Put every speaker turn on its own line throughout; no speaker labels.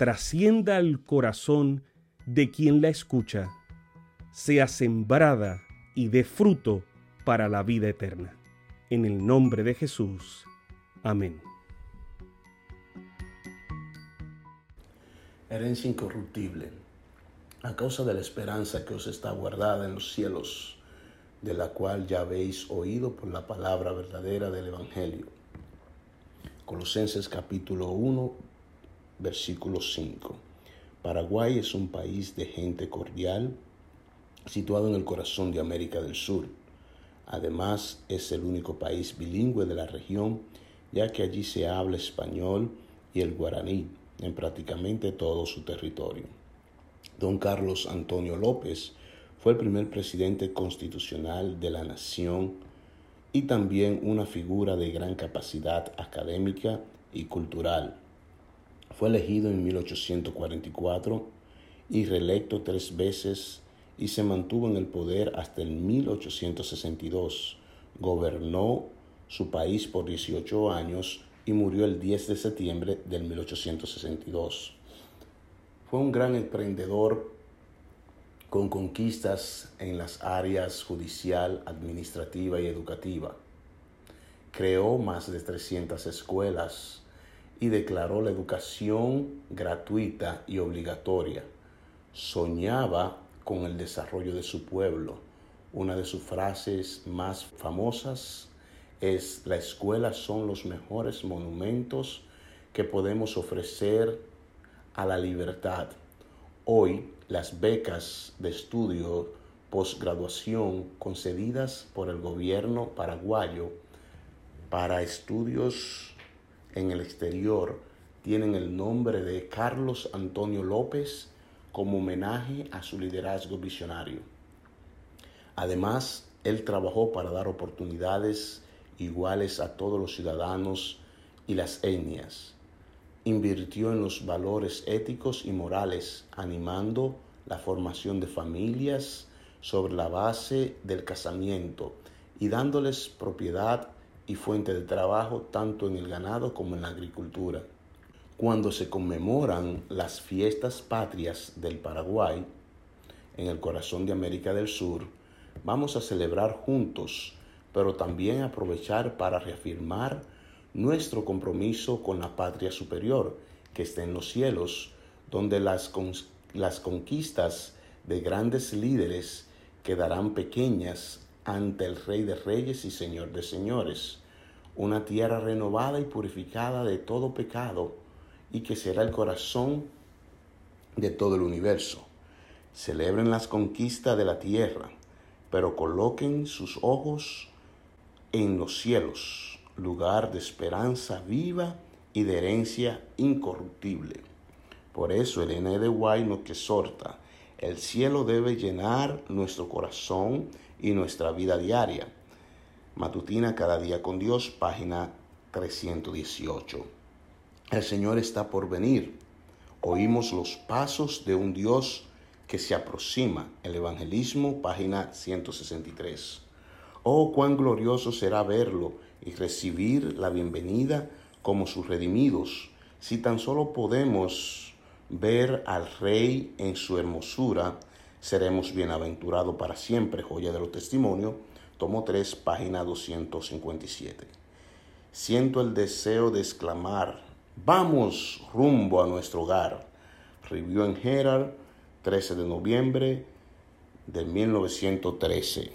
trascienda al corazón de quien la escucha, sea sembrada y dé fruto para la vida eterna. En el nombre de Jesús. Amén.
Herencia incorruptible, a causa de la esperanza que os está guardada en los cielos, de la cual ya habéis oído por la palabra verdadera del Evangelio. Colosenses capítulo 1, versículo 5. Paraguay es un país de gente cordial, situado en el corazón de América del Sur. Además, es el único país bilingüe de la región, ya que allí se habla español y el guaraní en prácticamente todo su territorio. Don Carlos Antonio López fue el primer presidente constitucional de la nación y también una figura de gran capacidad académica y cultural. Fue elegido en 1844 y reelecto tres veces y se mantuvo en el poder hasta el 1862. Gobernó su país por 18 años y murió el 10 de septiembre del 1862. Fue un gran emprendedor con conquistas en las áreas judicial, administrativa y educativa. Creó más de 300 escuelas y declaró la educación gratuita y obligatoria. Soñaba con el desarrollo de su pueblo. Una de sus frases más famosas es la escuela son los mejores monumentos que podemos ofrecer a la libertad. Hoy las becas de estudio postgraduación concedidas por el gobierno paraguayo para estudios en el exterior tienen el nombre de Carlos Antonio López como homenaje a su liderazgo visionario. Además, él trabajó para dar oportunidades iguales a todos los ciudadanos y las etnias. Invirtió en los valores éticos y morales, animando la formación de familias sobre la base del casamiento y dándoles propiedad y fuente de trabajo tanto en el ganado como en la agricultura. Cuando se conmemoran las fiestas patrias del Paraguay, en el corazón de América del Sur, vamos a celebrar juntos pero también aprovechar para reafirmar nuestro compromiso con la patria superior que está en los cielos, donde las, las conquistas de grandes líderes quedarán pequeñas ante el Rey de Reyes y Señor de Señores, una tierra renovada y purificada de todo pecado y que será el corazón de todo el universo. Celebren las conquistas de la tierra, pero coloquen sus ojos en los cielos, lugar de esperanza viva y de herencia incorruptible. Por eso el N de White nos exhorta, el cielo debe llenar nuestro corazón y nuestra vida diaria. Matutina cada día con Dios, página 318. El Señor está por venir. Oímos los pasos de un Dios que se aproxima. El Evangelismo, página 163. Oh, cuán glorioso será verlo y recibir la bienvenida como sus redimidos, si tan solo podemos ver al Rey en su hermosura, seremos bienaventurados para siempre. Joya de los testimonios, tomo 3, página 257. Siento el deseo de exclamar, vamos rumbo a nuestro hogar. Review en Herald, 13 de noviembre de 1913.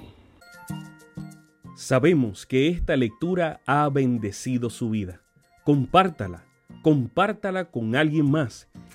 Sabemos que esta lectura ha bendecido su vida. Compártala, compártala con alguien más